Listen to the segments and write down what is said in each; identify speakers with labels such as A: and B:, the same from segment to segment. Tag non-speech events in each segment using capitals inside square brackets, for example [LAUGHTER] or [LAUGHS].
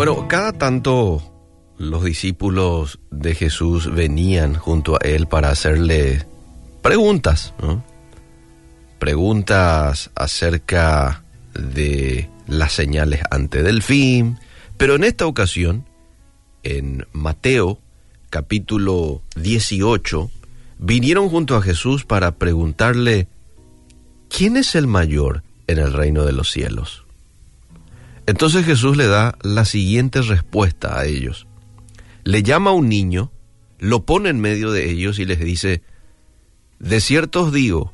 A: Bueno, cada tanto los discípulos de Jesús venían junto a él para hacerle preguntas, ¿no? Preguntas acerca de las señales ante del fin, pero en esta ocasión, en Mateo capítulo 18, vinieron junto a Jesús para preguntarle, ¿quién es el mayor en el reino de los cielos? Entonces Jesús le da la siguiente respuesta a ellos. Le llama a un niño, lo pone en medio de ellos y les dice, de cierto os digo,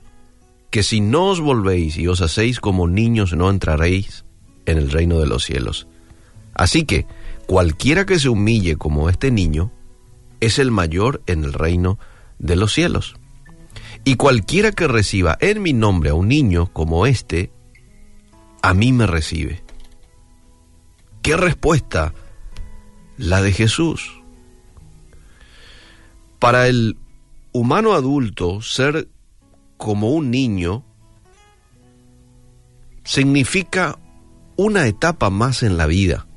A: que si no os volvéis y os hacéis como niños no entraréis en el reino de los cielos. Así que cualquiera que se humille como este niño es el mayor en el reino de los cielos. Y cualquiera que reciba en mi nombre a un niño como este, a mí me recibe. ¿Qué respuesta? La de Jesús. Para el humano adulto, ser como un niño significa una etapa más en la vida.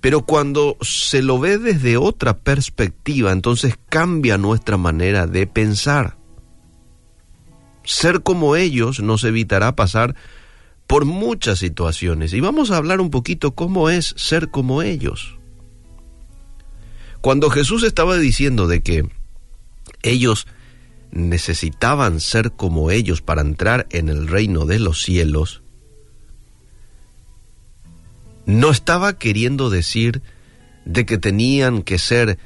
A: Pero cuando se lo ve desde otra perspectiva, entonces cambia nuestra manera de pensar. Ser como ellos nos evitará pasar por muchas situaciones. Y vamos a hablar un poquito cómo es ser como ellos. Cuando Jesús estaba diciendo de que ellos necesitaban ser como ellos para entrar en el reino de los cielos, no estaba queriendo decir de que tenían que ser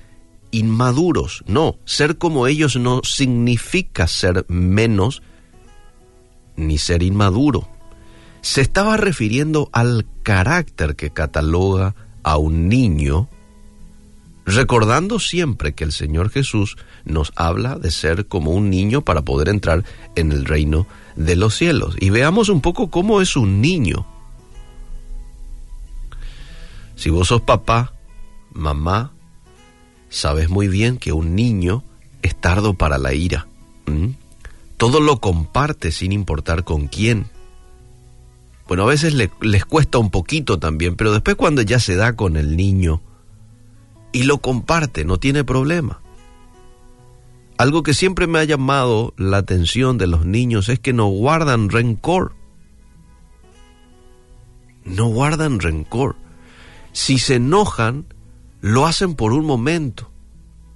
A: inmaduros. No, ser como ellos no significa ser menos ni ser inmaduro. Se estaba refiriendo al carácter que cataloga a un niño, recordando siempre que el Señor Jesús nos habla de ser como un niño para poder entrar en el reino de los cielos. Y veamos un poco cómo es un niño. Si vos sos papá, mamá, sabes muy bien que un niño es tardo para la ira. Todo lo comparte sin importar con quién. Bueno, a veces les cuesta un poquito también, pero después cuando ya se da con el niño y lo comparte, no tiene problema. Algo que siempre me ha llamado la atención de los niños es que no guardan rencor. No guardan rencor si se enojan, lo hacen por un momento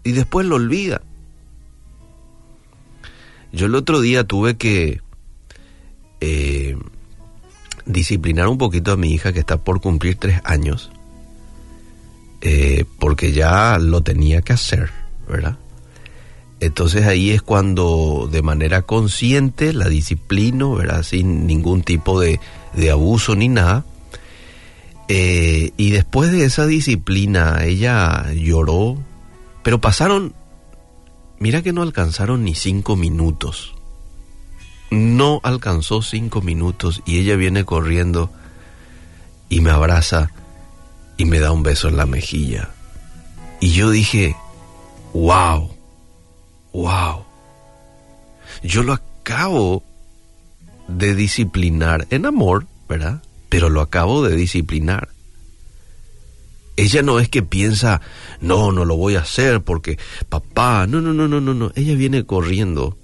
A: y después lo olvidan. Yo el otro día tuve que eh, disciplinar un poquito a mi hija que está por cumplir tres años, eh, porque ya lo tenía que hacer, ¿verdad? Entonces ahí es cuando de manera consciente la disciplino, ¿verdad? Sin ningún tipo de, de abuso ni nada. Eh, y después de esa disciplina, ella lloró, pero pasaron, mira que no alcanzaron ni cinco minutos. No alcanzó cinco minutos y ella viene corriendo y me abraza y me da un beso en la mejilla. Y yo dije, wow, wow. Yo lo acabo de disciplinar en amor, ¿verdad? pero lo acabo de disciplinar. Ella no es que piensa, no, no lo voy a hacer porque papá, no, no, no, no, no, no. Ella viene corriendo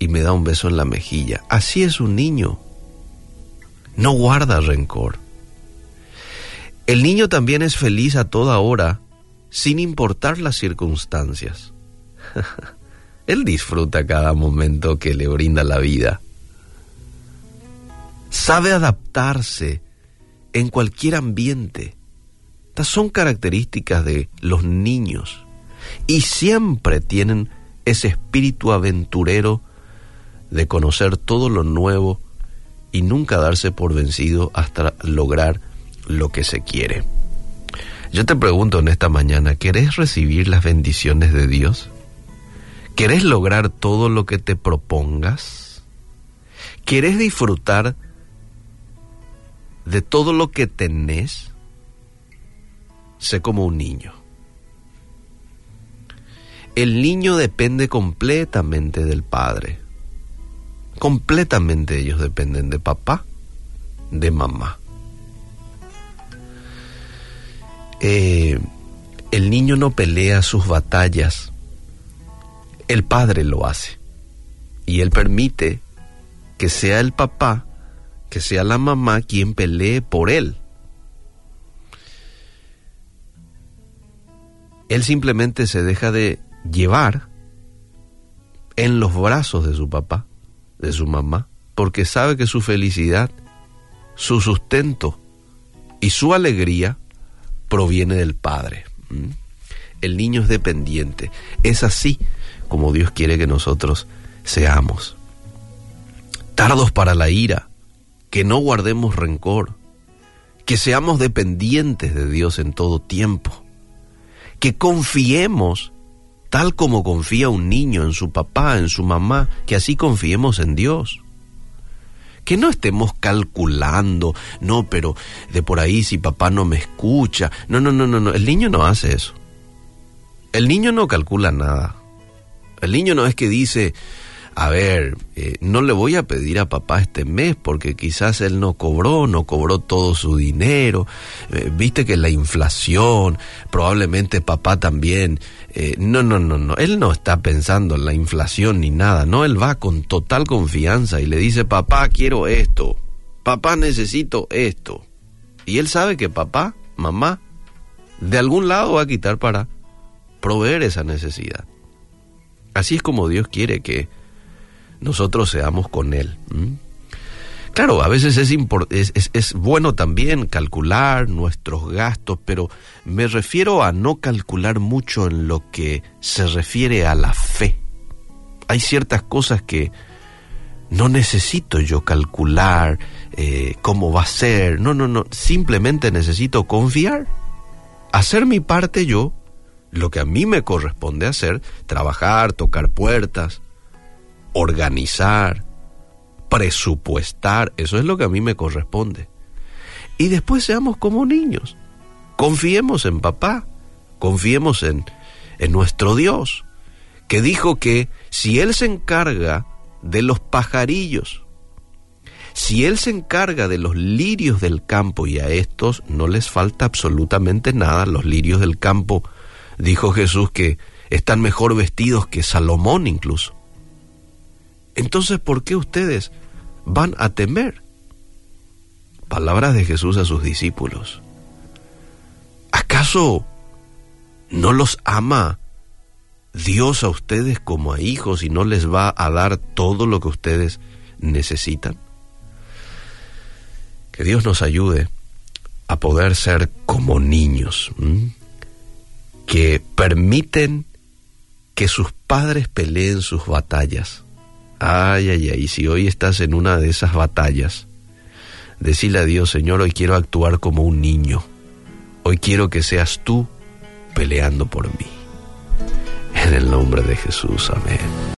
A: y me da un beso en la mejilla. Así es un niño. No guarda rencor. El niño también es feliz a toda hora, sin importar las circunstancias. [LAUGHS] Él disfruta cada momento que le brinda la vida sabe adaptarse en cualquier ambiente. Estas son características de los niños y siempre tienen ese espíritu aventurero de conocer todo lo nuevo y nunca darse por vencido hasta lograr lo que se quiere. Yo te pregunto en esta mañana, ¿querés recibir las bendiciones de Dios? ¿Querés lograr todo lo que te propongas? ¿Querés disfrutar de todo lo que tenés, sé como un niño. El niño depende completamente del padre. Completamente ellos dependen de papá, de mamá. eh, el niño no pelea sus batallas, el padre lo hace. Y él permite que sea el papá, que sea la mamá quien pelee por él. Él simplemente se deja de llevar en los brazos de su papá, de su mamá, porque sabe que su felicidad, su sustento y su alegría proviene del Padre. ¿Mm? El niño es dependiente. Es así como Dios quiere que nosotros seamos. Tardos para la ira, que no guardemos rencor, que seamos dependientes de Dios en todo tiempo, que confiemos tal como confía un niño en su papá, en su mamá, que así confiemos en Dios. Que no estemos calculando, no, pero de por ahí si papá no me escucha. No, no, no, no, no. El niño no hace eso. El niño no calcula nada. El niño no es que dice, a ver, eh, no le voy a pedir a papá este mes porque quizás él no cobró, no cobró todo su dinero, eh, viste que la inflación, probablemente papá también, eh, no, no, no, no, él no está pensando en la inflación ni nada, no, él va con total confianza y le dice, papá, quiero esto, papá, necesito esto. Y él sabe que papá, mamá, de algún lado va a quitar para proveer esa necesidad. Así es como Dios quiere que nosotros seamos con Él. Claro, a veces es, es, bueno también calcular nuestros gastos, pero me refiero a no calcular mucho en lo que se refiere a la fe. Hay ciertas cosas que no necesito yo calcular eh, cómo va a ser, no, no, no, simplemente necesito confiar, hacer mi parte yo, lo que a mí me corresponde hacer, trabajar, tocar puertas, organizar, presupuestar, eso es lo que a mí me corresponde. Y después seamos como niños, confiemos en papá, confiemos en, en nuestro Dios, que dijo que si Él se encarga de los pajarillos, si Él se encarga de los lirios del campo y a estos no les falta absolutamente nada, los lirios del campo, dijo Jesús que están mejor vestidos que Salomón incluso. Entonces, ¿por qué ustedes van a temer? Palabras de Jesús a sus discípulos. ¿Acaso no los ama Dios a ustedes como a hijos y no les va a dar todo lo que ustedes necesitan? Que Dios nos ayude a poder ser como niños, que permiten que sus padres peleen sus batallas Ay, ay, ay, si hoy estás en una de esas batallas, decile a Dios, Señor, hoy quiero actuar como un niño. Hoy quiero que seas tú peleando por mí. En el nombre de Jesús, amén.